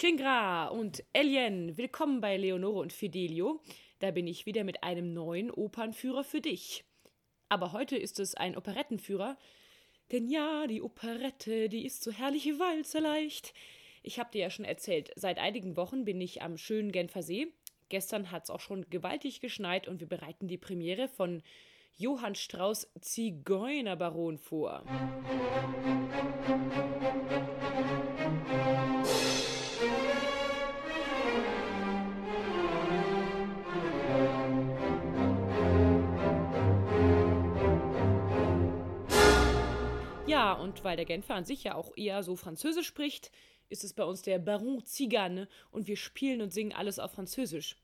Chingra und Elien, willkommen bei Leonore und Fidelio. Da bin ich wieder mit einem neuen Opernführer für dich. Aber heute ist es ein Operettenführer, denn ja, die Operette, die ist so herrlich walzerleicht. Ich habe dir ja schon erzählt, seit einigen Wochen bin ich am schönen Genfer See. Gestern hat es auch schon gewaltig geschneit und wir bereiten die Premiere von Johann Strauß Zigeunerbaron vor. Und weil der Genfer an sich ja auch eher so Französisch spricht, ist es bei uns der Baron Zigane und wir spielen und singen alles auf Französisch.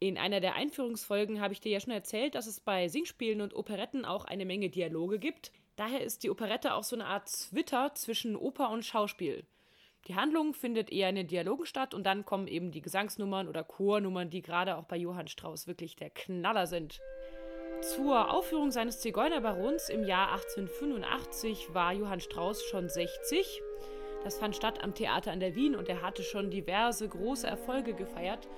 In einer der Einführungsfolgen habe ich dir ja schon erzählt, dass es bei Singspielen und Operetten auch eine Menge Dialoge gibt. Daher ist die Operette auch so eine Art Zwitter zwischen Oper und Schauspiel. Die Handlung findet eher in den Dialogen statt und dann kommen eben die Gesangsnummern oder Chornummern, die gerade auch bei Johann Strauss wirklich der Knaller sind. Zur Aufführung seines Zigeunerbarons im Jahr 1885 war Johann Strauss schon 60. Das fand statt am Theater an der Wien und er hatte schon diverse große Erfolge gefeiert.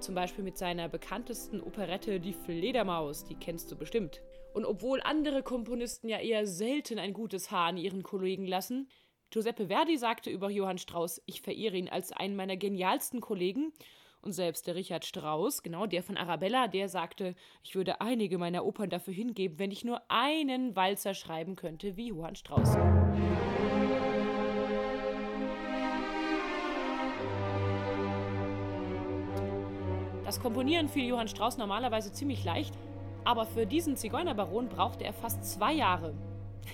Zum Beispiel mit seiner bekanntesten Operette Die Fledermaus, die kennst du bestimmt. Und obwohl andere Komponisten ja eher selten ein gutes Haar an ihren Kollegen lassen, Giuseppe Verdi sagte über Johann Strauss, ich verehre ihn als einen meiner genialsten Kollegen und selbst der Richard Strauss, genau der von Arabella, der sagte, ich würde einige meiner Opern dafür hingeben, wenn ich nur einen Walzer schreiben könnte wie Johann Strauss. Das Komponieren fiel Johann Strauss normalerweise ziemlich leicht, aber für diesen Zigeunerbaron brauchte er fast zwei Jahre.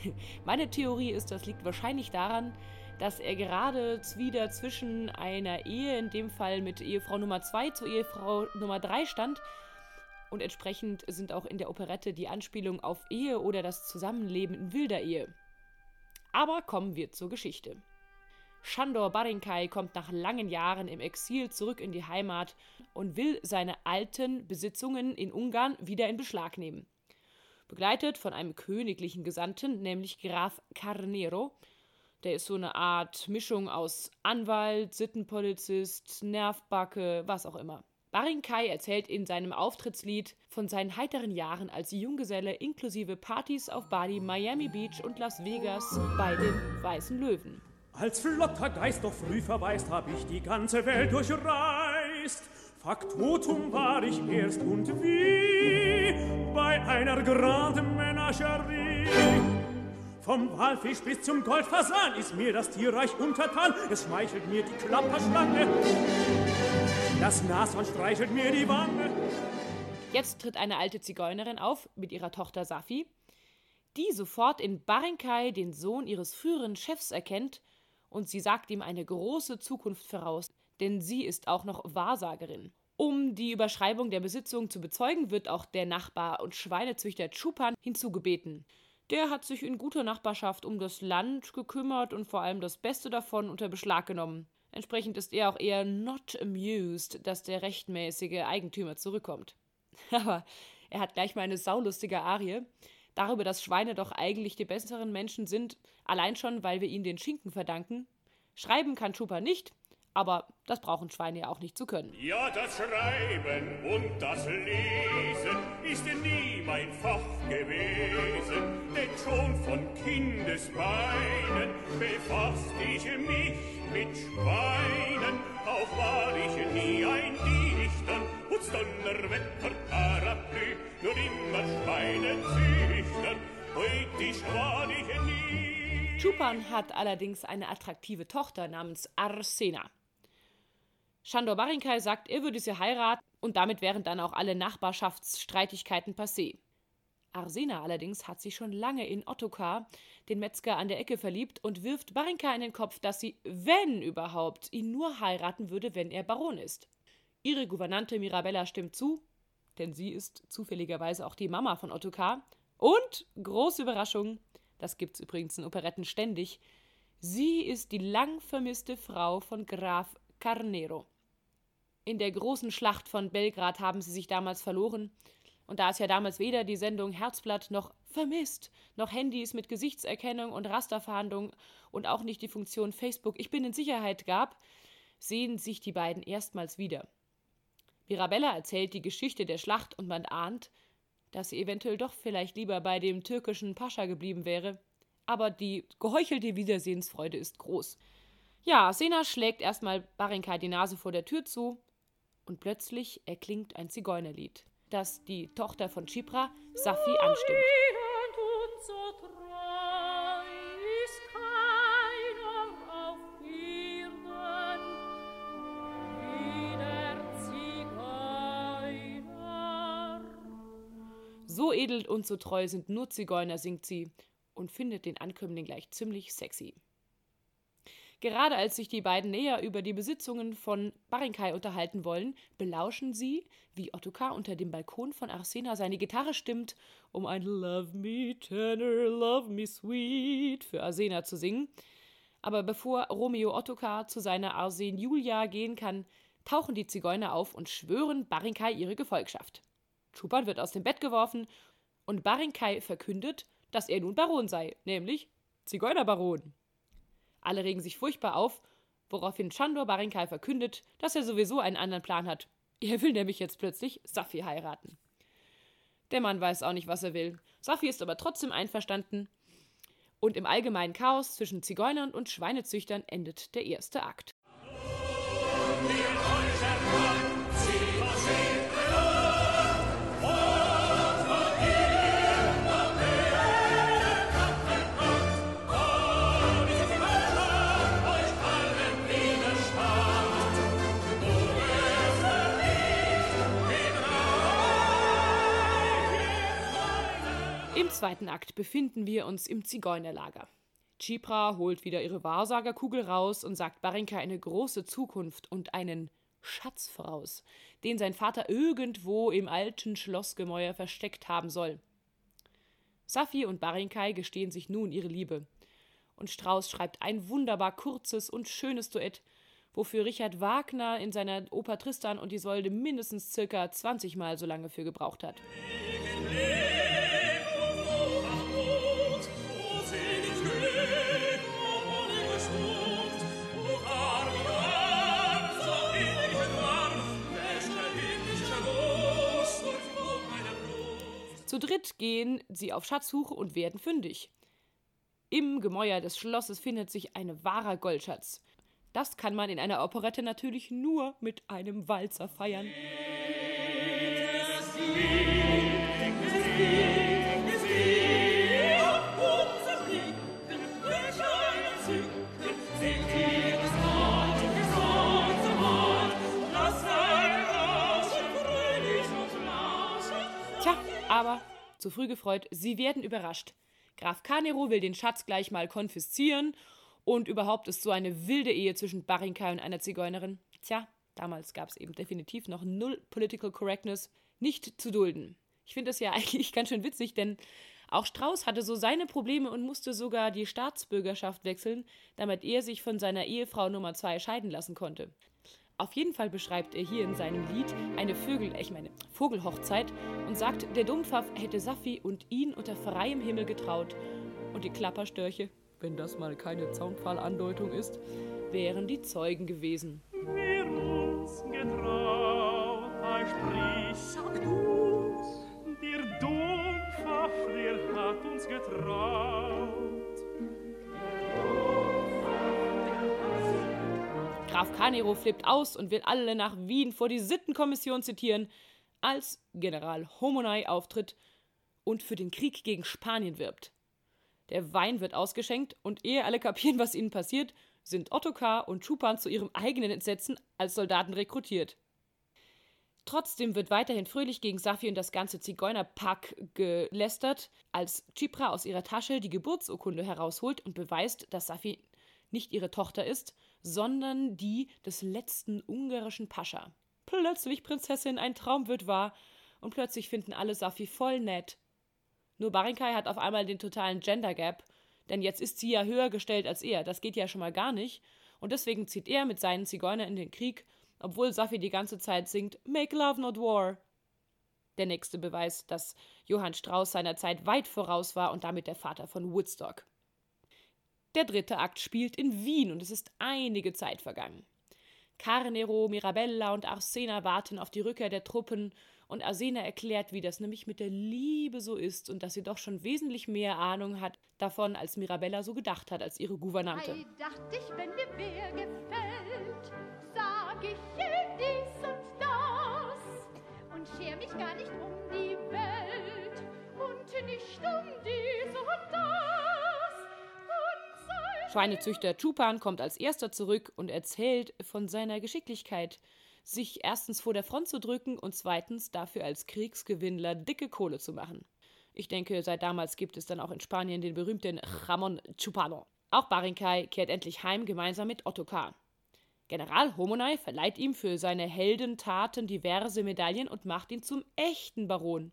Meine Theorie ist, das liegt wahrscheinlich daran, dass er gerade wieder zwischen einer Ehe, in dem Fall mit Ehefrau Nummer 2 zu Ehefrau Nummer 3 stand. Und entsprechend sind auch in der Operette die Anspielungen auf Ehe oder das Zusammenleben in wilder Ehe. Aber kommen wir zur Geschichte. Shandor Barinkai kommt nach langen Jahren im Exil zurück in die Heimat und will seine alten Besitzungen in Ungarn wieder in Beschlag nehmen. Begleitet von einem königlichen Gesandten, nämlich Graf Carnero, der ist so eine Art Mischung aus Anwalt, Sittenpolizist, Nervbacke, was auch immer. Barinkai erzählt in seinem Auftrittslied von seinen heiteren Jahren als Junggeselle inklusive Partys auf Bali, Miami Beach und Las Vegas bei den Weißen Löwen. Als flotter Geist doch früh verweist, hab ich die ganze Welt durchreist. Faktotum war ich erst und wie bei einer Grande Menagerie. Vom Walfisch bis zum Goldfasan ist mir das Tierreich untertan. Es schmeichelt mir die Klapperschlange. Das Nashorn streichelt mir die Wange. Jetzt tritt eine alte Zigeunerin auf mit ihrer Tochter Safi, die sofort in Barinkai den Sohn ihres früheren Chefs erkennt und sie sagt ihm eine große Zukunft voraus, denn sie ist auch noch Wahrsagerin. Um die Überschreibung der Besitzung zu bezeugen, wird auch der Nachbar und Schweinezüchter Chupan hinzugebeten. Der hat sich in guter Nachbarschaft um das Land gekümmert und vor allem das Beste davon unter Beschlag genommen. Entsprechend ist er auch eher not amused, dass der rechtmäßige Eigentümer zurückkommt. Aber er hat gleich mal eine saulustige Arie darüber, dass Schweine doch eigentlich die besseren Menschen sind, allein schon, weil wir ihnen den Schinken verdanken. Schreiben kann Schupa nicht, aber das brauchen Schweine ja auch nicht zu können. Ja, das Schreiben und das Lesen ist nie mein Fach gewesen, denn schon von Kindesbeinen befasst ich mich mit Schweinen, auch war ich nie ein Dichter, Putz, Donnerwetter, Parapluie, nur immer Schweine züchtern, poetisch war ich nie. Chupan hat allerdings eine attraktive Tochter namens Arsena. Shandor Barinkai sagt, er würde sie heiraten und damit wären dann auch alle Nachbarschaftsstreitigkeiten passé. Arsena allerdings hat sich schon lange in Ottokar, den Metzger an der Ecke, verliebt und wirft Barinka in den Kopf, dass sie, wenn überhaupt, ihn nur heiraten würde, wenn er Baron ist. Ihre Gouvernante Mirabella stimmt zu, denn sie ist zufälligerweise auch die Mama von Ottokar. Und, große Überraschung, das gibt's übrigens in Operetten ständig, sie ist die lang vermisste Frau von Graf Carnero. In der großen Schlacht von Belgrad haben sie sich damals verloren. Und da es ja damals weder die Sendung Herzblatt noch vermisst, noch Handys mit Gesichtserkennung und Rasterfahndung und auch nicht die Funktion Facebook Ich bin in Sicherheit gab, sehen sich die beiden erstmals wieder. Mirabella erzählt die Geschichte der Schlacht und man ahnt, dass sie eventuell doch vielleicht lieber bei dem türkischen Pascha geblieben wäre. Aber die geheuchelte Wiedersehensfreude ist groß. Ja, Sena schlägt erstmal Barinka die Nase vor der Tür zu und plötzlich erklingt ein Zigeunerlied, das die Tochter von Chipra, Safi, anstimmt. So edel und so treu sind nur Zigeuner, singt sie und findet den Ankömmling gleich ziemlich sexy. Gerade als sich die beiden näher über die Besitzungen von Barinkai unterhalten wollen, belauschen sie, wie Ottokar unter dem Balkon von Arsena seine Gitarre stimmt, um ein Love me tender, love me sweet für Arsena zu singen. Aber bevor Romeo Ottokar zu seiner Arsen Julia gehen kann, tauchen die Zigeuner auf und schwören Barinkai ihre Gefolgschaft. Chupan wird aus dem Bett geworfen und Barinkai verkündet, dass er nun Baron sei, nämlich Zigeunerbaron. Alle regen sich furchtbar auf, woraufhin Chandor Barinkai verkündet, dass er sowieso einen anderen Plan hat. Er will nämlich jetzt plötzlich Safi heiraten. Der Mann weiß auch nicht, was er will. Safi ist aber trotzdem einverstanden. Und im allgemeinen Chaos zwischen Zigeunern und Schweinezüchtern endet der erste Akt. Zweiten Akt befinden wir uns im Zigeunerlager. Chipra holt wieder ihre Wahrsagerkugel raus und sagt Barinka eine große Zukunft und einen Schatz voraus, den sein Vater irgendwo im alten Schlossgemäuer versteckt haben soll. Safi und Barinkai gestehen sich nun ihre Liebe. Und Strauß schreibt ein wunderbar kurzes und schönes Duett, wofür Richard Wagner in seiner Oper Tristan und Isolde mindestens circa 20 Mal so lange für gebraucht hat. Zu dritt gehen sie auf Schatzsuche und werden fündig. Im Gemäuer des Schlosses findet sich ein wahrer Goldschatz. Das kann man in einer Operette natürlich nur mit einem Walzer feiern. Aber, zu früh gefreut, sie werden überrascht. Graf Canero will den Schatz gleich mal konfiszieren und überhaupt ist so eine wilde Ehe zwischen Barinka und einer Zigeunerin. Tja, damals gab es eben definitiv noch null Political Correctness nicht zu dulden. Ich finde das ja eigentlich ganz schön witzig, denn auch Strauß hatte so seine Probleme und musste sogar die Staatsbürgerschaft wechseln, damit er sich von seiner Ehefrau Nummer zwei scheiden lassen konnte. Auf jeden Fall beschreibt er hier in seinem Lied eine Vögel, ich meine Vogelhochzeit und sagt, der Dumpfaff hätte Safi und ihn unter freiem Himmel getraut und die Klapperstörche, wenn das mal keine Zaunpfahlandeutung ist, wären die Zeugen gewesen. Wer uns getraut, Graf Canero flippt aus und will alle nach Wien vor die Sittenkommission zitieren, als General Homonai auftritt und für den Krieg gegen Spanien wirbt. Der Wein wird ausgeschenkt und ehe alle kapieren, was ihnen passiert, sind Ottokar und Chupan zu ihrem eigenen Entsetzen als Soldaten rekrutiert. Trotzdem wird weiterhin fröhlich gegen Safi und das ganze Zigeunerpack gelästert, als Chipra aus ihrer Tasche die Geburtsurkunde herausholt und beweist, dass Safi nicht ihre Tochter ist, sondern die des letzten ungarischen Pascha. Plötzlich Prinzessin, ein Traum wird wahr, und plötzlich finden alle Safi voll nett. Nur Barinkai hat auf einmal den totalen Gender Gap, denn jetzt ist sie ja höher gestellt als er, das geht ja schon mal gar nicht, und deswegen zieht er mit seinen Zigeunern in den Krieg, obwohl Safi die ganze Zeit singt Make Love Not War. Der nächste Beweis, dass Johann Strauss seiner Zeit weit voraus war und damit der Vater von Woodstock. Der dritte Akt spielt in Wien und es ist einige Zeit vergangen. Carnero, Mirabella und Arsena warten auf die Rückkehr der Truppen und Arsena erklärt, wie das nämlich mit der Liebe so ist und dass sie doch schon wesentlich mehr Ahnung hat davon, als Mirabella so gedacht hat, als ihre Gouvernante. Ei, dacht ich, wenn mir wer gefällt, sag ich ihm dies und das und scher mich gar nicht um die Welt und nicht um dies und das. Schweinezüchter Chupan kommt als erster zurück und erzählt von seiner Geschicklichkeit, sich erstens vor der Front zu drücken und zweitens dafür als Kriegsgewinnler dicke Kohle zu machen. Ich denke, seit damals gibt es dann auch in Spanien den berühmten Ramon Chupano. Auch Barincay kehrt endlich heim gemeinsam mit Ottokar. General Homonai verleiht ihm für seine Heldentaten diverse Medaillen und macht ihn zum echten Baron.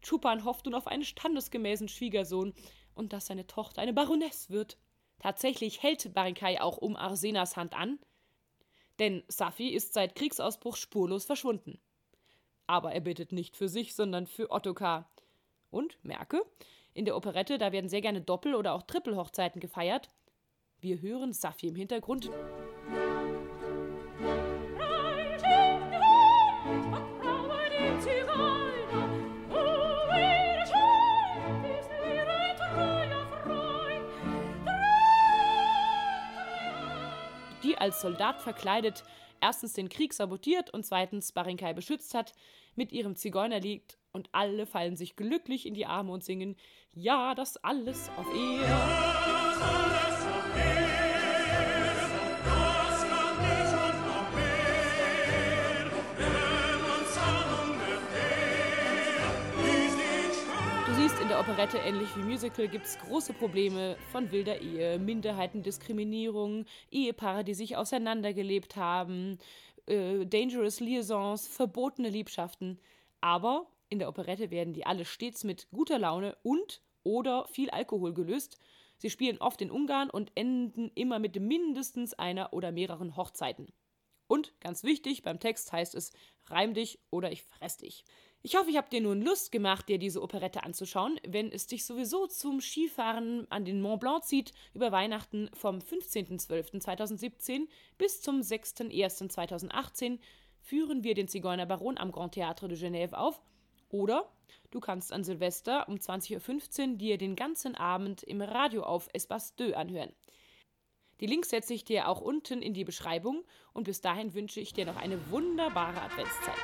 Chupan hofft nun auf einen standesgemäßen Schwiegersohn und dass seine Tochter eine Baroness wird. Tatsächlich hält Barincay auch um Arsenas Hand an, denn Safi ist seit Kriegsausbruch spurlos verschwunden. Aber er bittet nicht für sich, sondern für Ottokar. Und, merke, in der Operette, da werden sehr gerne Doppel- oder auch Trippelhochzeiten gefeiert. Wir hören Safi im Hintergrund. Als Soldat verkleidet erstens den Krieg sabotiert und zweitens Barincay beschützt hat, mit ihrem Zigeuner liegt und alle fallen sich glücklich in die Arme und singen Ja, das alles auf Ehr. Du Operette, ähnlich wie Musical, gibt es große Probleme von wilder Ehe, Minderheitendiskriminierung, Ehepaare, die sich auseinandergelebt haben, äh, dangerous Liaisons, verbotene Liebschaften. Aber in der Operette werden die alle stets mit guter Laune und oder viel Alkohol gelöst. Sie spielen oft in Ungarn und enden immer mit mindestens einer oder mehreren Hochzeiten. Und ganz wichtig, beim Text heißt es reim dich oder ich fress dich. Ich hoffe, ich habe dir nun Lust gemacht, dir diese Operette anzuschauen, wenn es dich sowieso zum Skifahren an den Mont Blanc zieht, über Weihnachten vom 15.12.2017 bis zum 6.01.2018 führen wir den Zigeunerbaron am Grand Théâtre de Genève auf. Oder du kannst an Silvester um 20.15 Uhr dir den ganzen Abend im Radio auf Espace 2 anhören. Die Links setze ich dir auch unten in die Beschreibung und bis dahin wünsche ich dir noch eine wunderbare Adventszeit.